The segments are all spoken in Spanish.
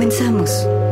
Comenzamos.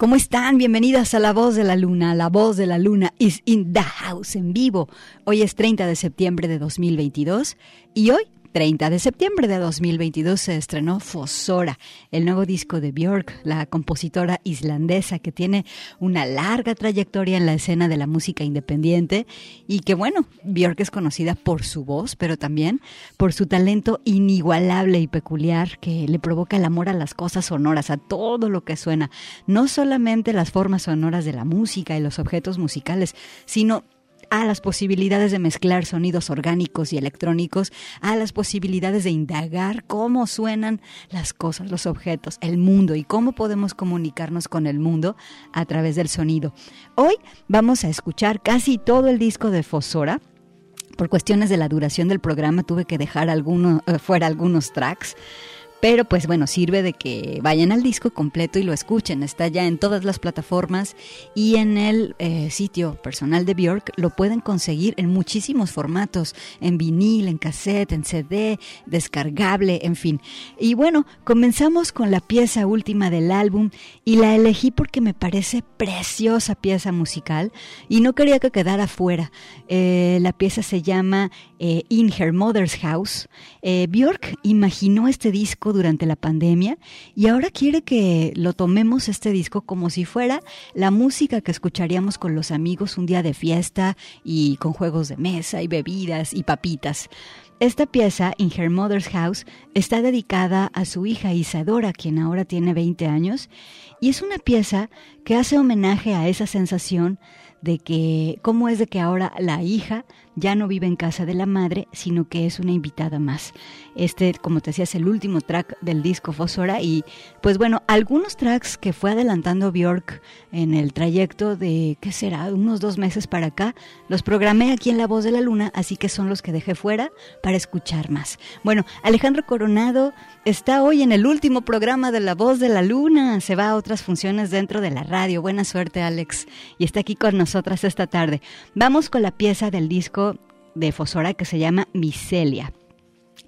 ¿Cómo están? Bienvenidas a La Voz de la Luna. La Voz de la Luna is in the house en vivo. Hoy es 30 de septiembre de 2022 y hoy 30 de septiembre de 2022 se estrenó Fosora, el nuevo disco de Björk, la compositora islandesa que tiene una larga trayectoria en la escena de la música independiente y que bueno, Björk es conocida por su voz, pero también por su talento inigualable y peculiar que le provoca el amor a las cosas sonoras, a todo lo que suena, no solamente las formas sonoras de la música y los objetos musicales, sino a las posibilidades de mezclar sonidos orgánicos y electrónicos, a las posibilidades de indagar cómo suenan las cosas, los objetos, el mundo y cómo podemos comunicarnos con el mundo a través del sonido. Hoy vamos a escuchar casi todo el disco de Fosora. Por cuestiones de la duración del programa tuve que dejar alguno, eh, fuera algunos tracks. Pero pues bueno, sirve de que vayan al disco completo y lo escuchen. Está ya en todas las plataformas y en el eh, sitio personal de Björk lo pueden conseguir en muchísimos formatos, en vinil, en cassette, en CD, descargable, en fin. Y bueno, comenzamos con la pieza última del álbum y la elegí porque me parece preciosa pieza musical y no quería que quedara fuera. Eh, la pieza se llama eh, In Her Mother's House. Björk imaginó este disco durante la pandemia y ahora quiere que lo tomemos este disco como si fuera la música que escucharíamos con los amigos un día de fiesta y con juegos de mesa y bebidas y papitas. Esta pieza, In Her Mother's House, está dedicada a su hija Isadora, quien ahora tiene 20 años, y es una pieza que hace homenaje a esa sensación de que cómo es de que ahora la hija ya no vive en casa de la madre, sino que es una invitada más. Este, como te decía, es el último track del disco Fosora y pues bueno, algunos tracks que fue adelantando Bjork en el trayecto de, ¿qué será?, unos dos meses para acá, los programé aquí en La Voz de la Luna, así que son los que dejé fuera para escuchar más. Bueno, Alejandro Coronado está hoy en el último programa de La Voz de la Luna, se va a otras funciones dentro de la radio. Buena suerte, Alex, y está aquí con nosotras esta tarde. Vamos con la pieza del disco de Fosora que se llama Micelia.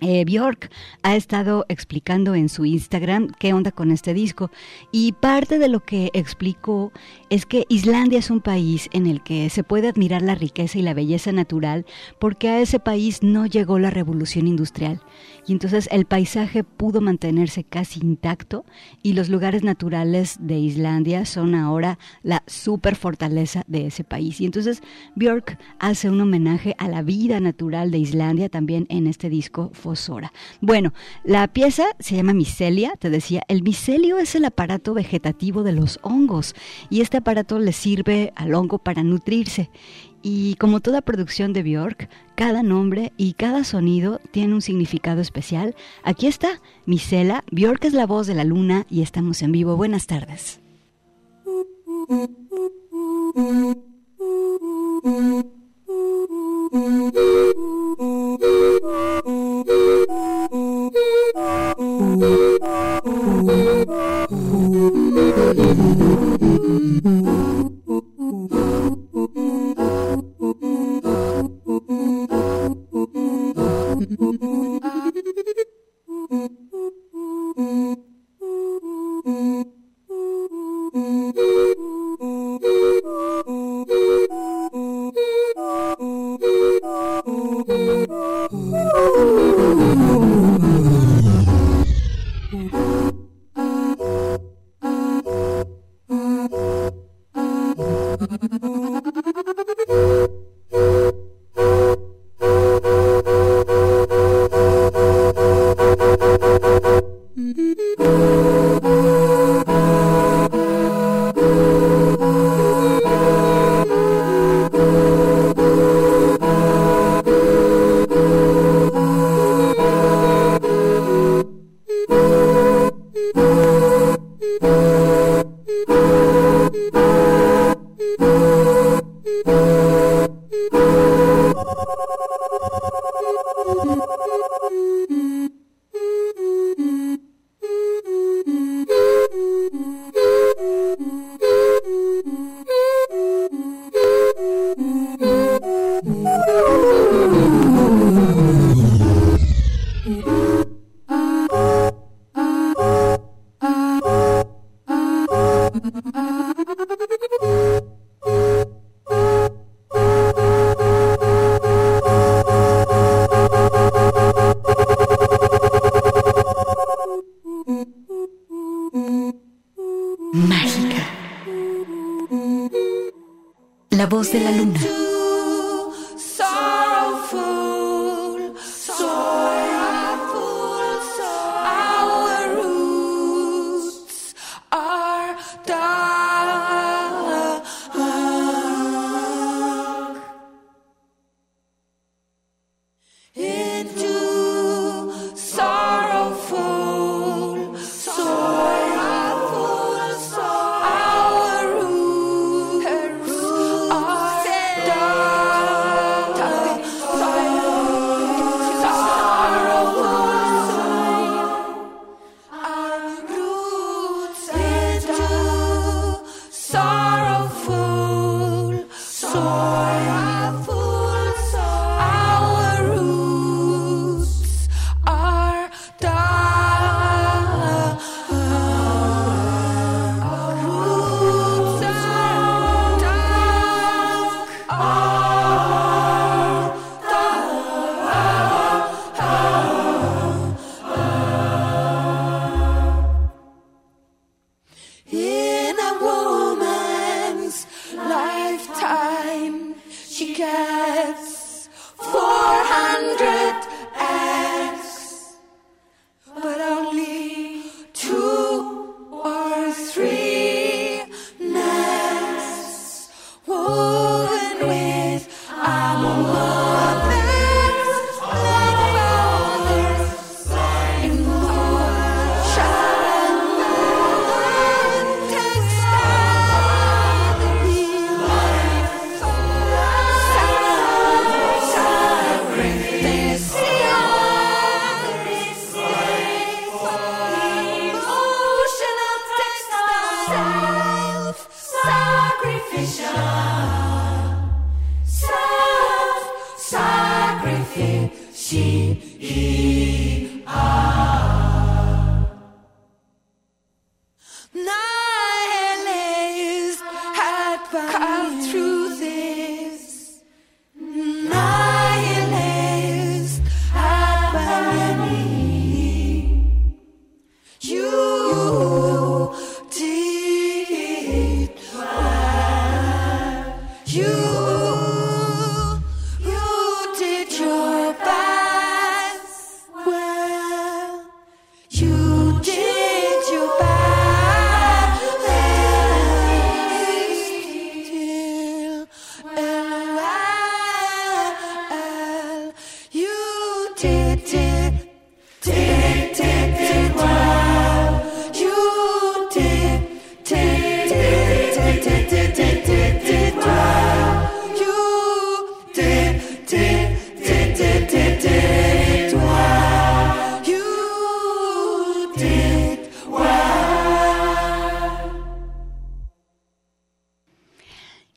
Eh, Bjork ha estado explicando en su Instagram qué onda con este disco y parte de lo que explicó es que Islandia es un país en el que se puede admirar la riqueza y la belleza natural porque a ese país no llegó la revolución industrial y entonces el paisaje pudo mantenerse casi intacto y los lugares naturales de Islandia son ahora la super fortaleza de ese país. Y entonces Björk hace un homenaje a la vida natural de Islandia también en este disco Bueno, la pieza se llama micelia, te decía, el micelio es el aparato vegetativo de los hongos y este aparato le sirve al hongo para nutrirse y como toda producción de Björk, cada nombre y cada sonido tiene un significado especial. Aquí está, Misela, Björk es la voz de la luna y estamos en vivo. Buenas tardes.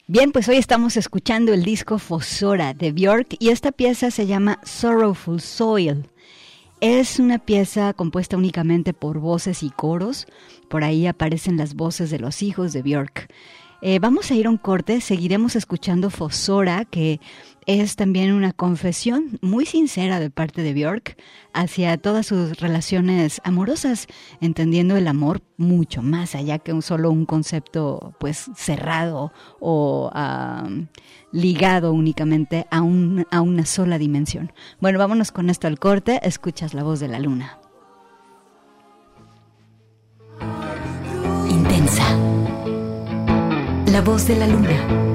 Bien, pues hoy estamos escuchando el disco Fosora de Björk y esta pieza se llama Sorrowful Soil. Es una pieza compuesta únicamente por voces y coros. Por ahí aparecen las voces de los hijos de Björk. Eh, vamos a ir a un corte, seguiremos escuchando Fosora, que es también una confesión muy sincera de parte de Björk hacia todas sus relaciones amorosas, entendiendo el amor mucho más allá que un solo un concepto pues cerrado o ligado únicamente a, un, a una sola dimensión. Bueno, vámonos con esto al corte, escuchas la voz de la luna. Intensa. La voz de la luna.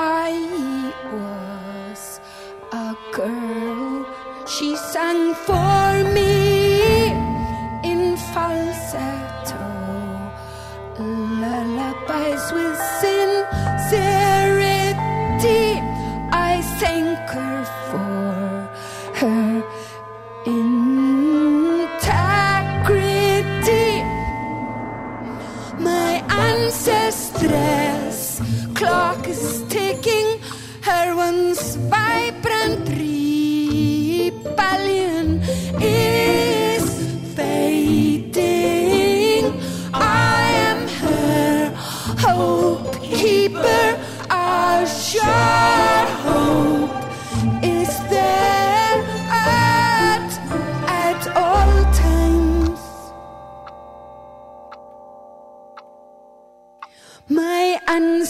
I was a girl. She sang for me in falsetto, lullabies with sincerity. I sang.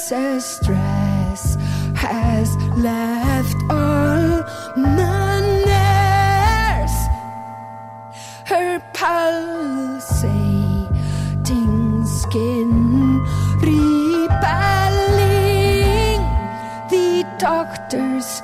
stress has left all manners. Her pulsating skin repelling the doctor's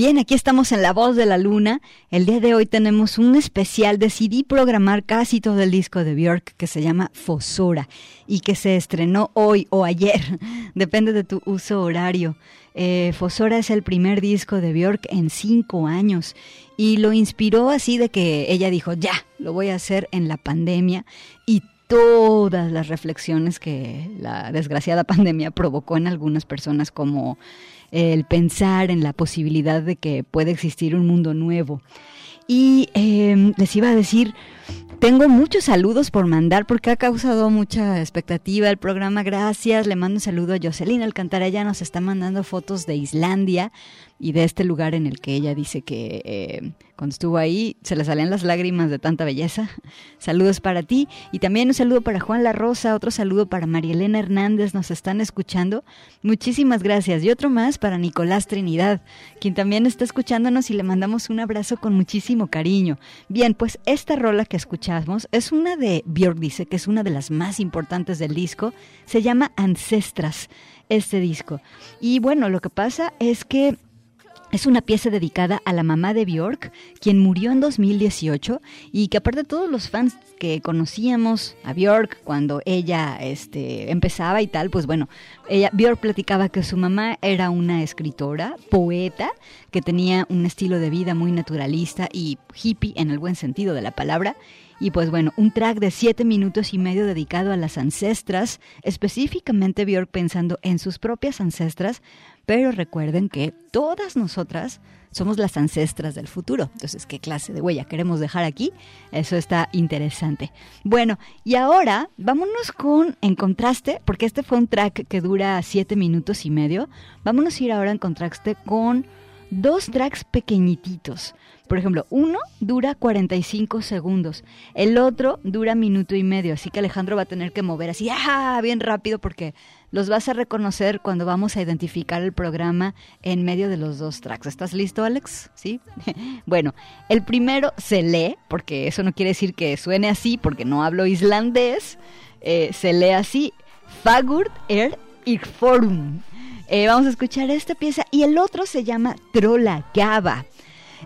Bien, aquí estamos en La Voz de la Luna. El día de hoy tenemos un especial. Decidí programar casi todo el disco de Björk que se llama Fosora y que se estrenó hoy o ayer. Depende de tu uso horario. Eh, Fosora es el primer disco de Björk en cinco años y lo inspiró así de que ella dijo, ya, lo voy a hacer en la pandemia y todas las reflexiones que la desgraciada pandemia provocó en algunas personas como el pensar en la posibilidad de que puede existir un mundo nuevo. Y em, les iba a decir, tengo muchos saludos por mandar porque ha causado mucha expectativa el programa. Gracias. Le mando un saludo a Jocelyn Alcantara. Ella nos está mandando fotos de Islandia y de este lugar en el que ella dice que eh, cuando estuvo ahí se le salían las lágrimas de tanta belleza. Saludos para ti y también un saludo para Juan La Rosa, otro saludo para Marielena Hernández, nos están escuchando. Muchísimas gracias. Y otro más para Nicolás Trinidad, quien también está escuchándonos y le mandamos un abrazo con muchísimo cariño. Bien, pues esta rola que escuchamos es una de Björk, dice que es una de las más importantes del disco. Se llama Ancestras, este disco. Y bueno, lo que pasa es que es una pieza dedicada a la mamá de Björk, quien murió en 2018 y que aparte de todos los fans que conocíamos a Björk cuando ella este, empezaba y tal, pues bueno, ella, Björk platicaba que su mamá era una escritora, poeta, que tenía un estilo de vida muy naturalista y hippie en el buen sentido de la palabra. Y pues bueno, un track de siete minutos y medio dedicado a las ancestras, específicamente Björk pensando en sus propias ancestras, pero recuerden que todas nosotras somos las ancestras del futuro. Entonces, ¿qué clase de huella queremos dejar aquí? Eso está interesante. Bueno, y ahora vámonos con En Contraste, porque este fue un track que dura siete minutos y medio. Vámonos a ir ahora en contraste con dos tracks pequeñititos. Por ejemplo, uno dura 45 segundos, el otro dura minuto y medio, así que Alejandro va a tener que mover así, ¡ah! bien rápido porque los vas a reconocer cuando vamos a identificar el programa en medio de los dos tracks. ¿Estás listo, Alex? Sí. bueno, el primero se lee, porque eso no quiere decir que suene así, porque no hablo islandés. Eh, se lee así, Fagurt er Irforum. Eh, vamos a escuchar esta pieza y el otro se llama Trola Gaba.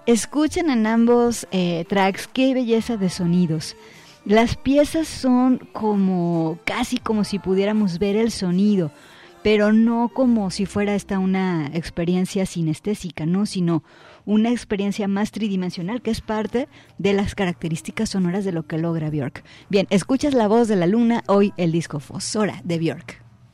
Escuchen en ambos eh, tracks qué belleza de sonidos. Las piezas son como casi como si pudiéramos ver el sonido, pero no como si fuera esta una experiencia sinestésica, no, sino una experiencia más tridimensional que es parte de las características sonoras de lo que logra Björk. Bien, escuchas la voz de la luna, hoy el disco Fosora de Björk.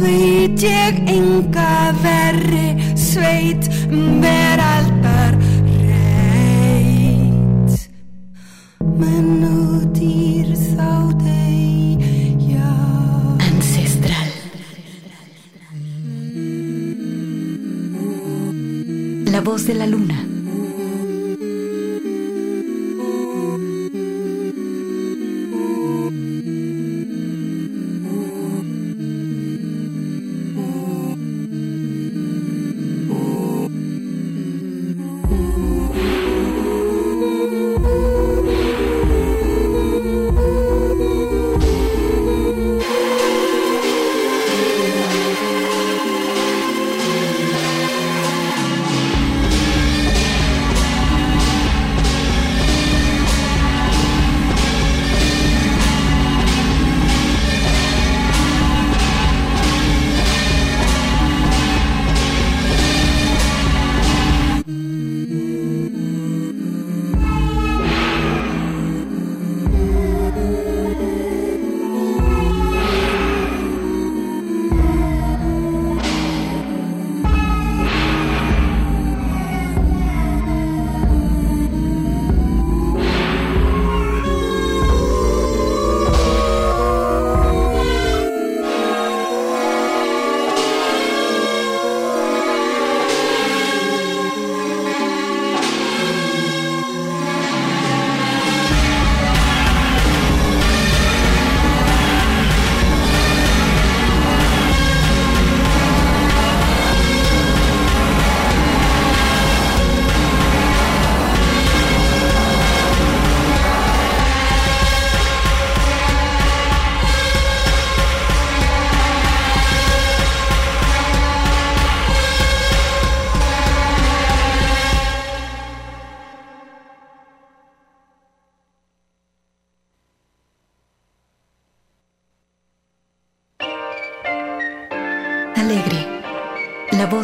veit ég enga verri sveit veraldar Ancestral. La voz de la luna.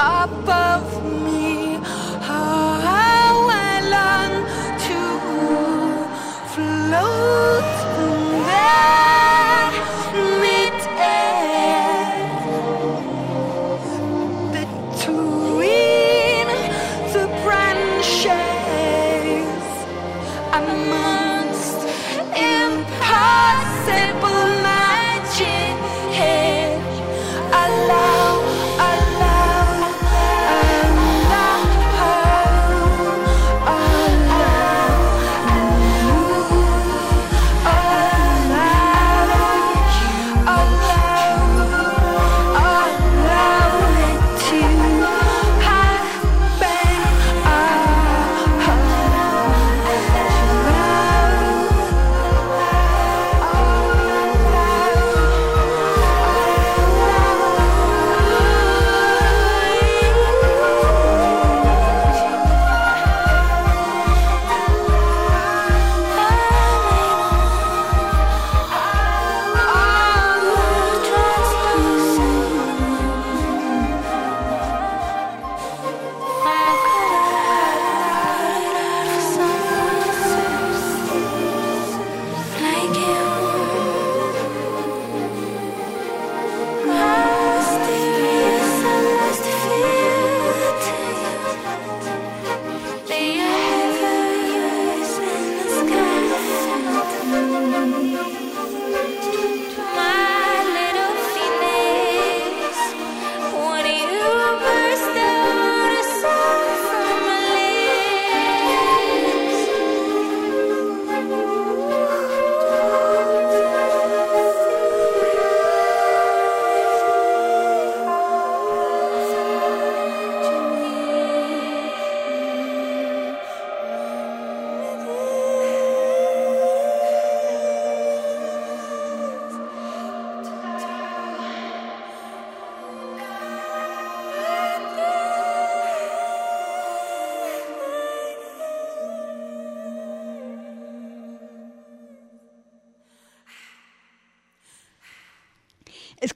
above me.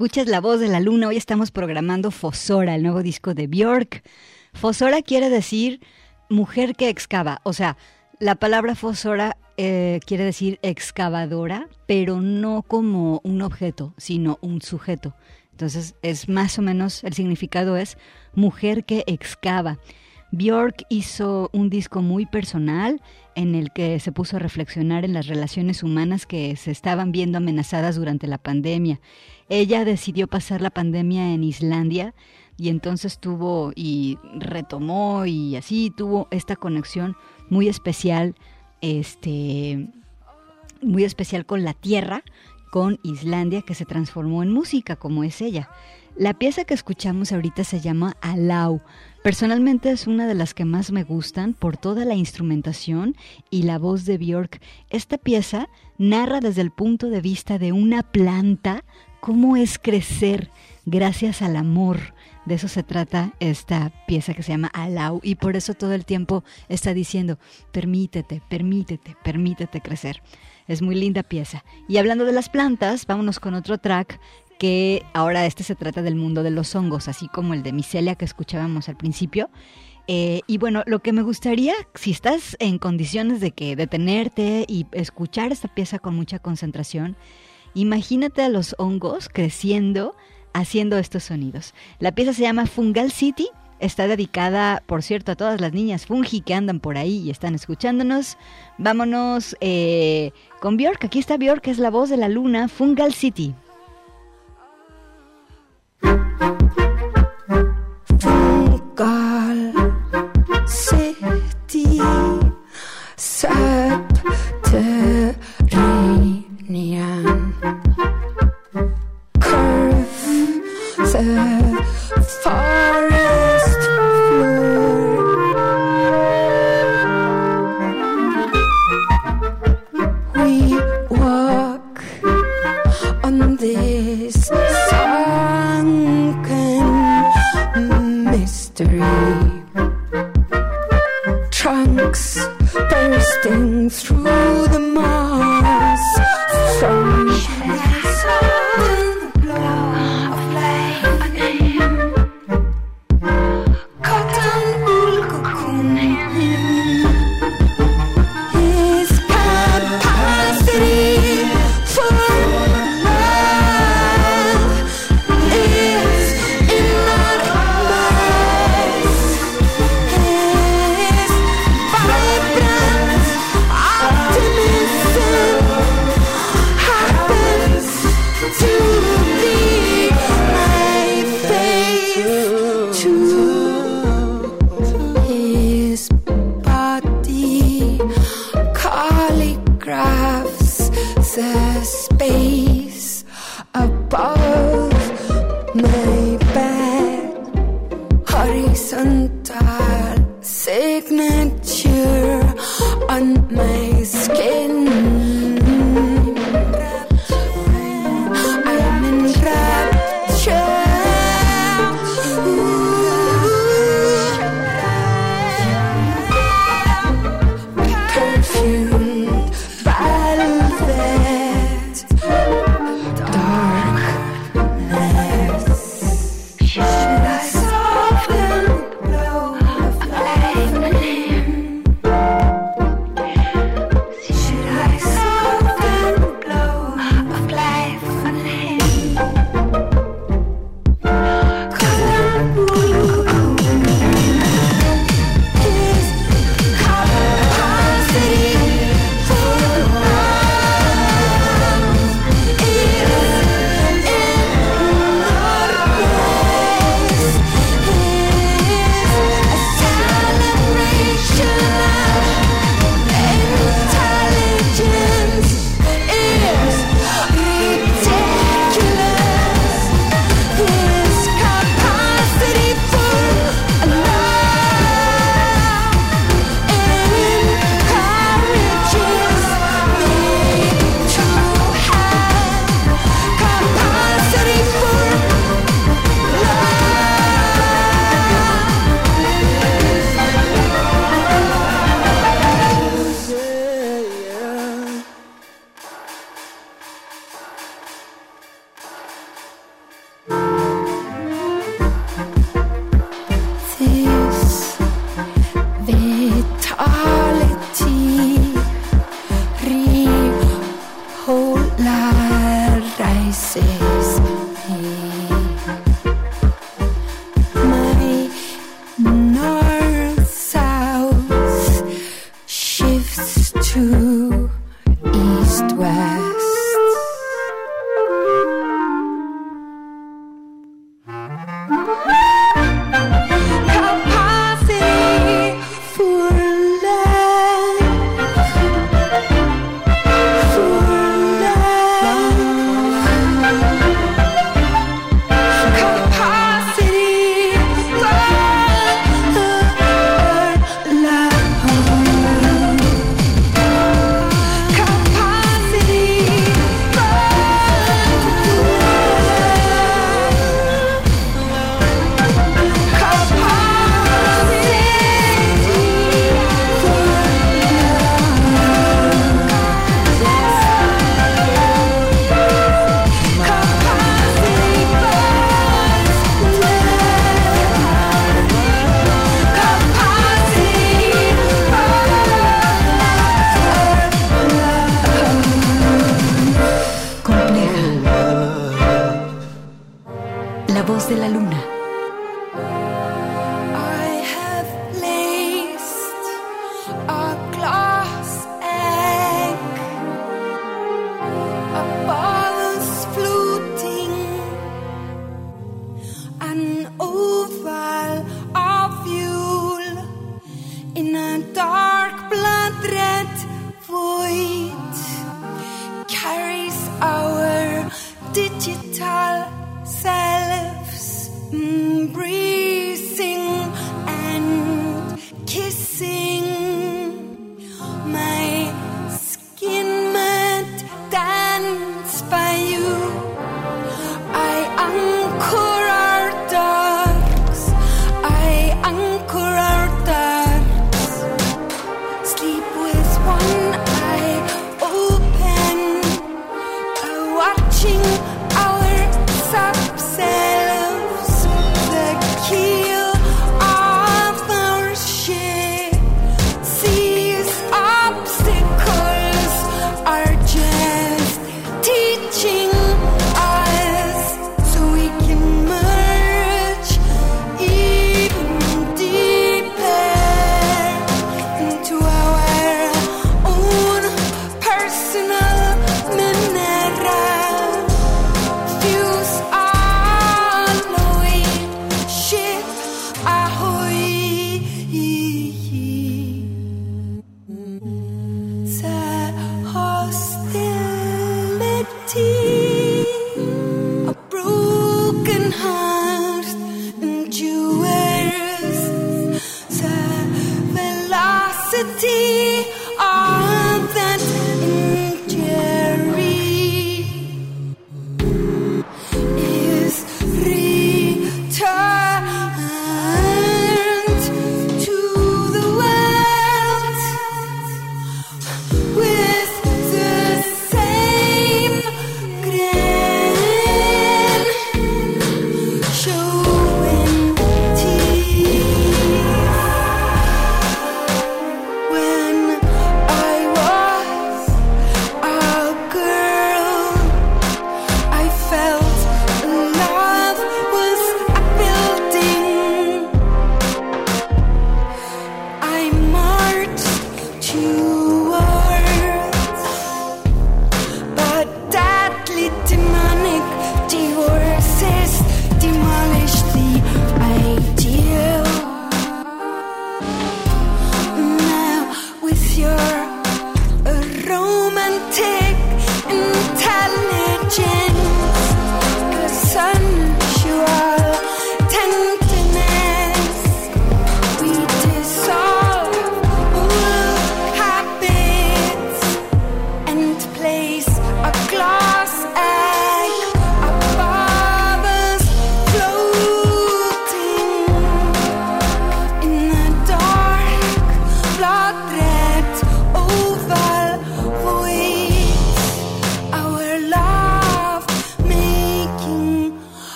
Escuchas La Voz de la Luna. Hoy estamos programando Fosora, el nuevo disco de Björk. Fosora quiere decir mujer que excava. O sea, la palabra fosora eh, quiere decir excavadora, pero no como un objeto, sino un sujeto. Entonces, es más o menos, el significado es mujer que excava. Björk hizo un disco muy personal en el que se puso a reflexionar en las relaciones humanas que se estaban viendo amenazadas durante la pandemia. Ella decidió pasar la pandemia en Islandia y entonces tuvo y retomó y así tuvo esta conexión muy especial, este, muy especial con la tierra, con Islandia, que se transformó en música, como es ella. La pieza que escuchamos ahorita se llama Alau. Personalmente es una de las que más me gustan por toda la instrumentación y la voz de Björk. Esta pieza narra desde el punto de vista de una planta cómo es crecer gracias al amor. De eso se trata esta pieza que se llama Allow y por eso todo el tiempo está diciendo, permítete, permítete, permítete crecer. Es muy linda pieza. Y hablando de las plantas, vámonos con otro track que ahora este se trata del mundo de los hongos, así como el de micelia que escuchábamos al principio. Eh, y bueno, lo que me gustaría, si estás en condiciones de que detenerte y escuchar esta pieza con mucha concentración, imagínate a los hongos creciendo, haciendo estos sonidos. La pieza se llama Fungal City. Está dedicada, por cierto, a todas las niñas fungi que andan por ahí y están escuchándonos. Vámonos eh, con Bjork. Aquí está Bjork, es la voz de la luna, Fungal City. Thank you.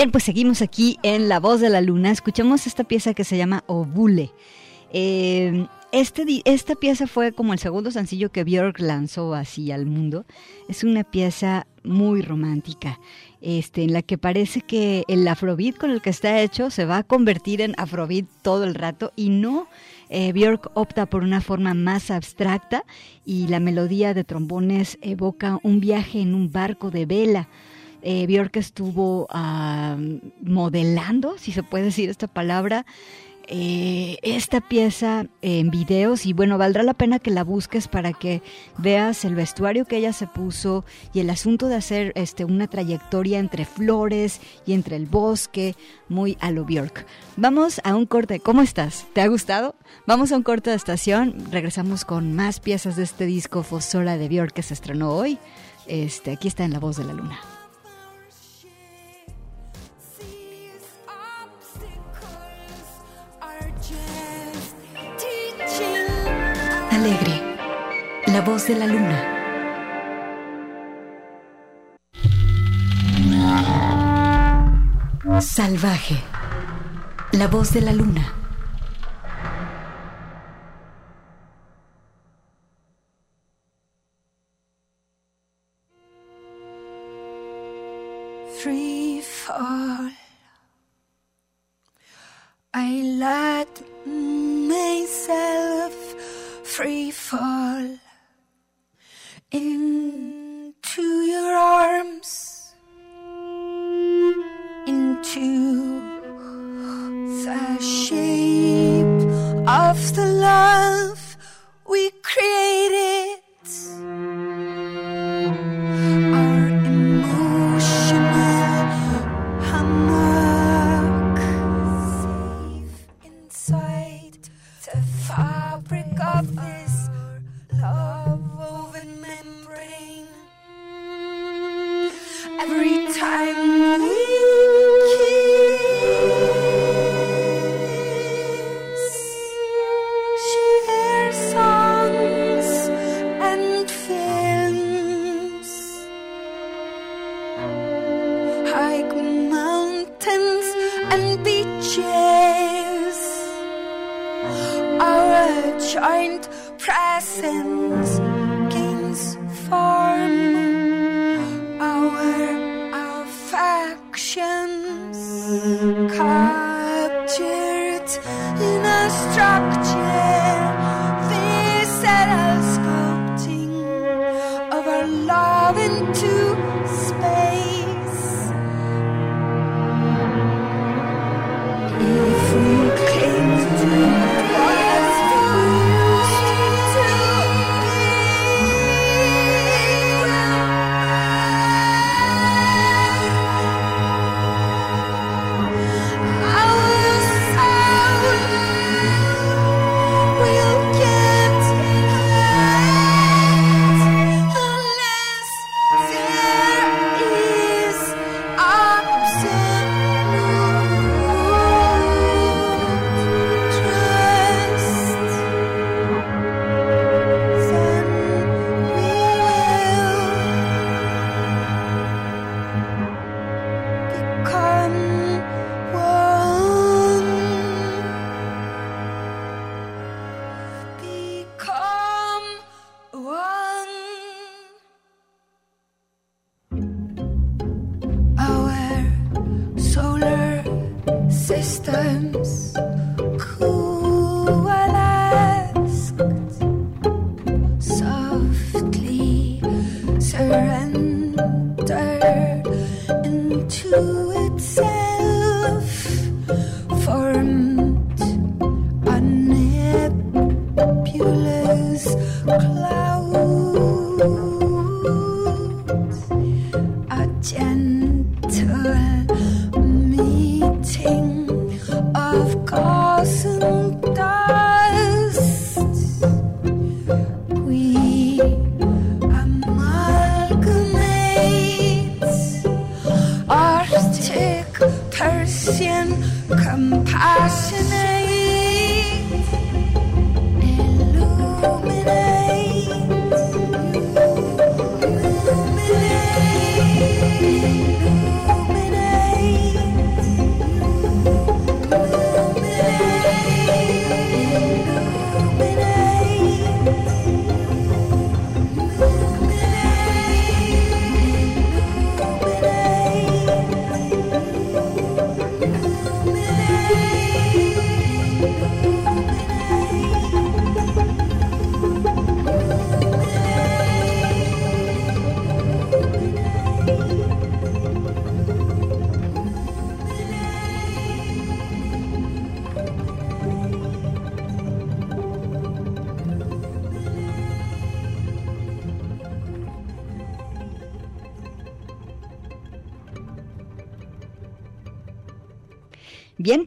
Bien, pues seguimos aquí en La Voz de la Luna. Escuchamos esta pieza que se llama Obule. Eh, este, esta pieza fue como el segundo sencillo que Björk lanzó así al mundo. Es una pieza muy romántica, este, en la que parece que el afrobeat con el que está hecho se va a convertir en afrobeat todo el rato y no. Eh, Björk opta por una forma más abstracta y la melodía de trombones evoca un viaje en un barco de vela. Eh, Björk estuvo ah, modelando, si se puede decir esta palabra, eh, esta pieza en videos y bueno, valdrá la pena que la busques para que veas el vestuario que ella se puso y el asunto de hacer este, una trayectoria entre flores y entre el bosque, muy a lo Björk. Vamos a un corte, ¿cómo estás? ¿Te ha gustado? Vamos a un corte de estación, regresamos con más piezas de este disco Fosora de Björk que se estrenó hoy. Este, aquí está en La Voz de la Luna. Alegre, La Voz de la Luna. Salvaje, La Voz de la Luna. actions. come.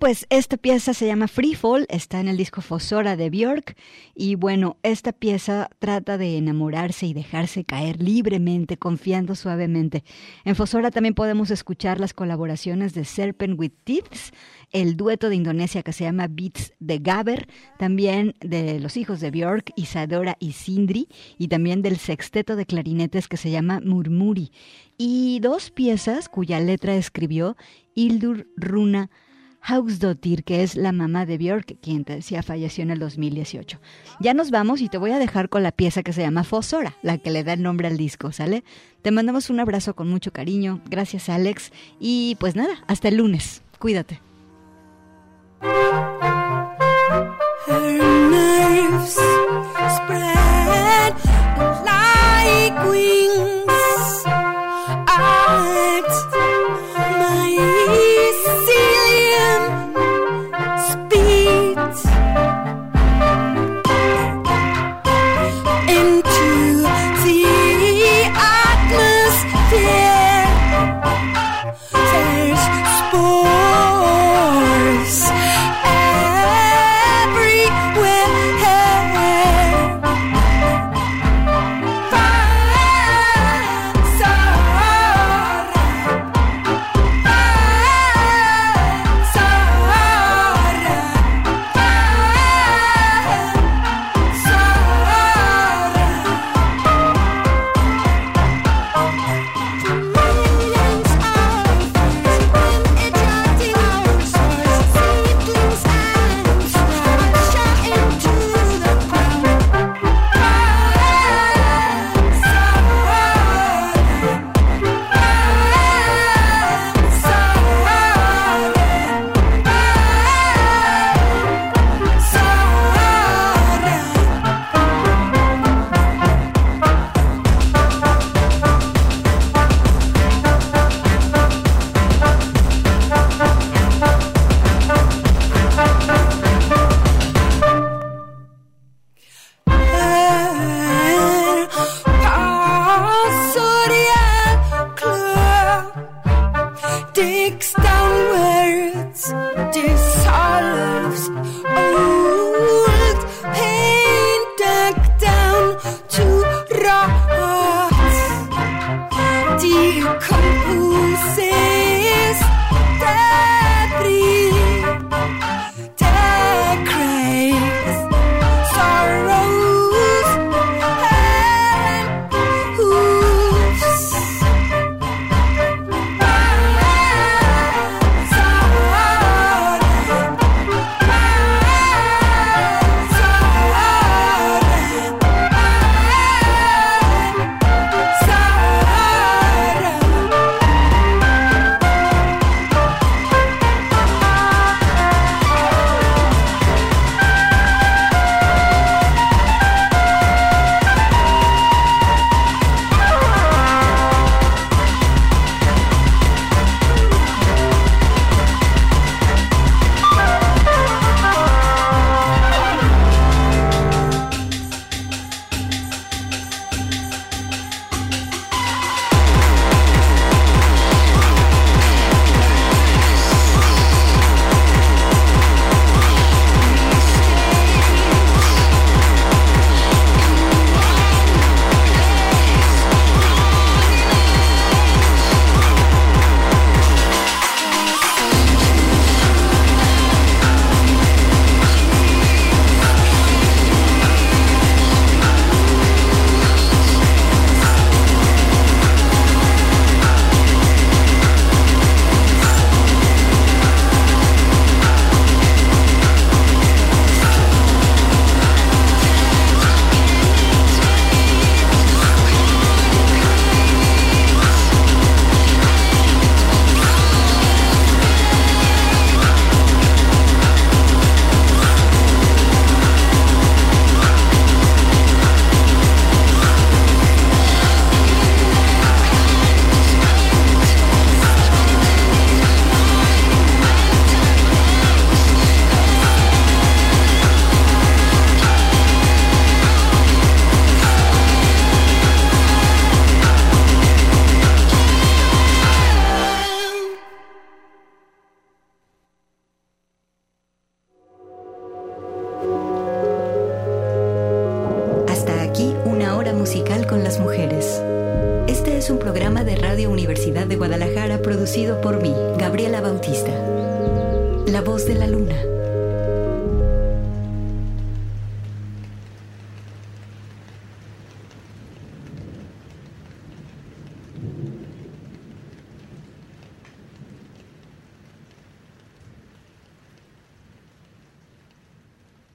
Pues esta pieza se llama Free Fall, está en el disco Fosora de Björk y bueno, esta pieza trata de enamorarse y dejarse caer libremente, confiando suavemente. En Fosora también podemos escuchar las colaboraciones de Serpent with Teeth, el dueto de Indonesia que se llama Beats de Gaber, también de los hijos de Björk, Isadora y Sindri, y también del sexteto de clarinetes que se llama Murmuri, y dos piezas cuya letra escribió Hildur Runa Hausdottir, que es la mamá de Björk, quien te decía falleció en el 2018. Ya nos vamos y te voy a dejar con la pieza que se llama Fosora, la que le da el nombre al disco, ¿sale? Te mandamos un abrazo con mucho cariño, gracias Alex, y pues nada, hasta el lunes, cuídate.